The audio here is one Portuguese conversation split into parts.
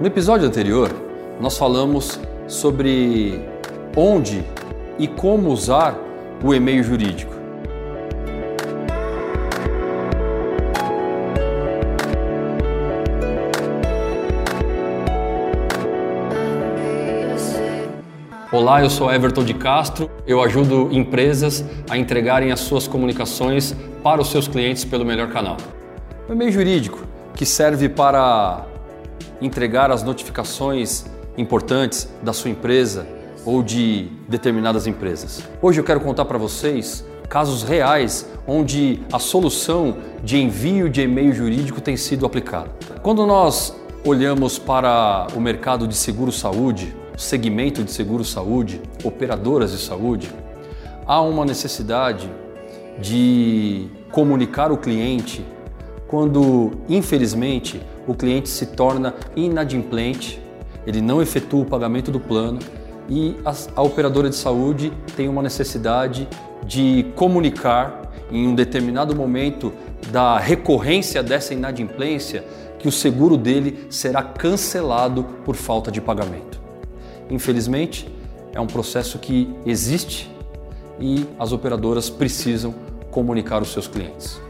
No episódio anterior, nós falamos sobre onde e como usar o e-mail jurídico. Olá, eu sou Everton de Castro. Eu ajudo empresas a entregarem as suas comunicações para os seus clientes pelo melhor canal. O e-mail jurídico, que serve para entregar as notificações importantes da sua empresa ou de determinadas empresas. Hoje eu quero contar para vocês casos reais onde a solução de envio de e-mail jurídico tem sido aplicada. Quando nós olhamos para o mercado de seguro-saúde, segmento de seguro-saúde, operadoras de saúde, há uma necessidade de comunicar o cliente quando, infelizmente, o cliente se torna inadimplente, ele não efetua o pagamento do plano e a, a operadora de saúde tem uma necessidade de comunicar em um determinado momento da recorrência dessa inadimplência que o seguro dele será cancelado por falta de pagamento. Infelizmente, é um processo que existe e as operadoras precisam comunicar os seus clientes.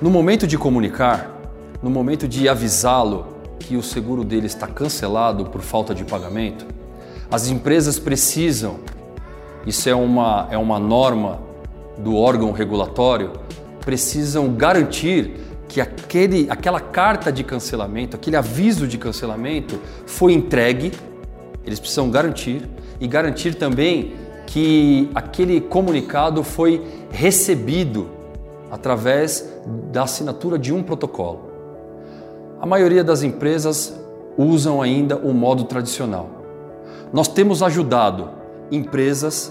No momento de comunicar, no momento de avisá-lo que o seguro dele está cancelado por falta de pagamento, as empresas precisam, isso é uma, é uma norma do órgão regulatório, precisam garantir que aquele, aquela carta de cancelamento, aquele aviso de cancelamento foi entregue, eles precisam garantir e garantir também que aquele comunicado foi recebido através da assinatura de um protocolo. A maioria das empresas usam ainda o modo tradicional. Nós temos ajudado empresas,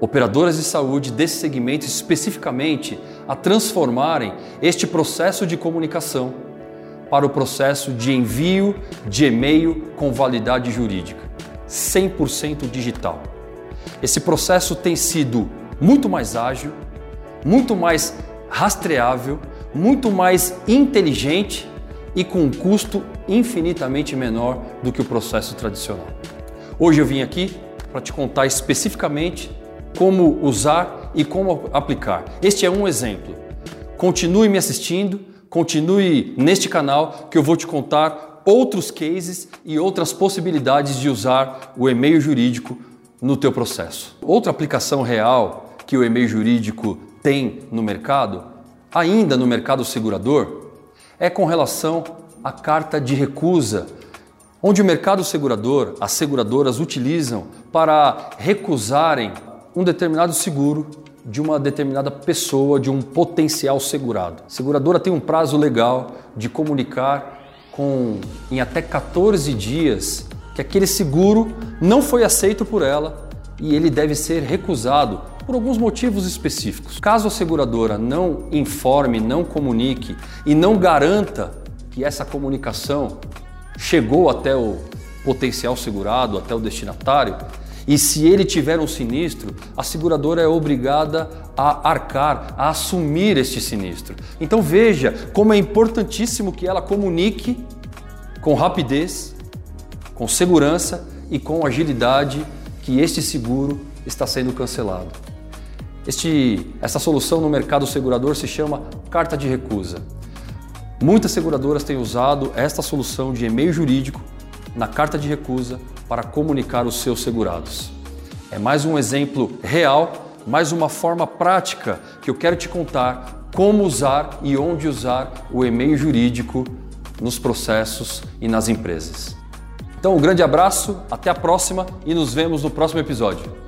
operadoras de saúde desse segmento especificamente a transformarem este processo de comunicação para o processo de envio de e-mail com validade jurídica, 100% digital. Esse processo tem sido muito mais ágil, muito mais rastreável, muito mais inteligente e com um custo infinitamente menor do que o processo tradicional. Hoje eu vim aqui para te contar especificamente como usar e como aplicar. Este é um exemplo. Continue me assistindo, continue neste canal que eu vou te contar outros cases e outras possibilidades de usar o e-mail jurídico no teu processo. Outra aplicação real que o e-mail jurídico tem no mercado, ainda no mercado segurador, é com relação à carta de recusa, onde o mercado segurador, as seguradoras utilizam para recusarem um determinado seguro de uma determinada pessoa, de um potencial segurado. A seguradora tem um prazo legal de comunicar com em até 14 dias que aquele seguro não foi aceito por ela e ele deve ser recusado por alguns motivos específicos. Caso a seguradora não informe, não comunique e não garanta que essa comunicação chegou até o potencial segurado, até o destinatário, e se ele tiver um sinistro, a seguradora é obrigada a arcar, a assumir este sinistro. Então veja como é importantíssimo que ela comunique com rapidez, com segurança e com agilidade que este seguro está sendo cancelado. Este, essa solução no mercado segurador se chama carta de recusa. Muitas seguradoras têm usado esta solução de e-mail jurídico na carta de recusa para comunicar os seus segurados. É mais um exemplo real, mais uma forma prática que eu quero te contar como usar e onde usar o e-mail jurídico nos processos e nas empresas. Então, um grande abraço, até a próxima e nos vemos no próximo episódio.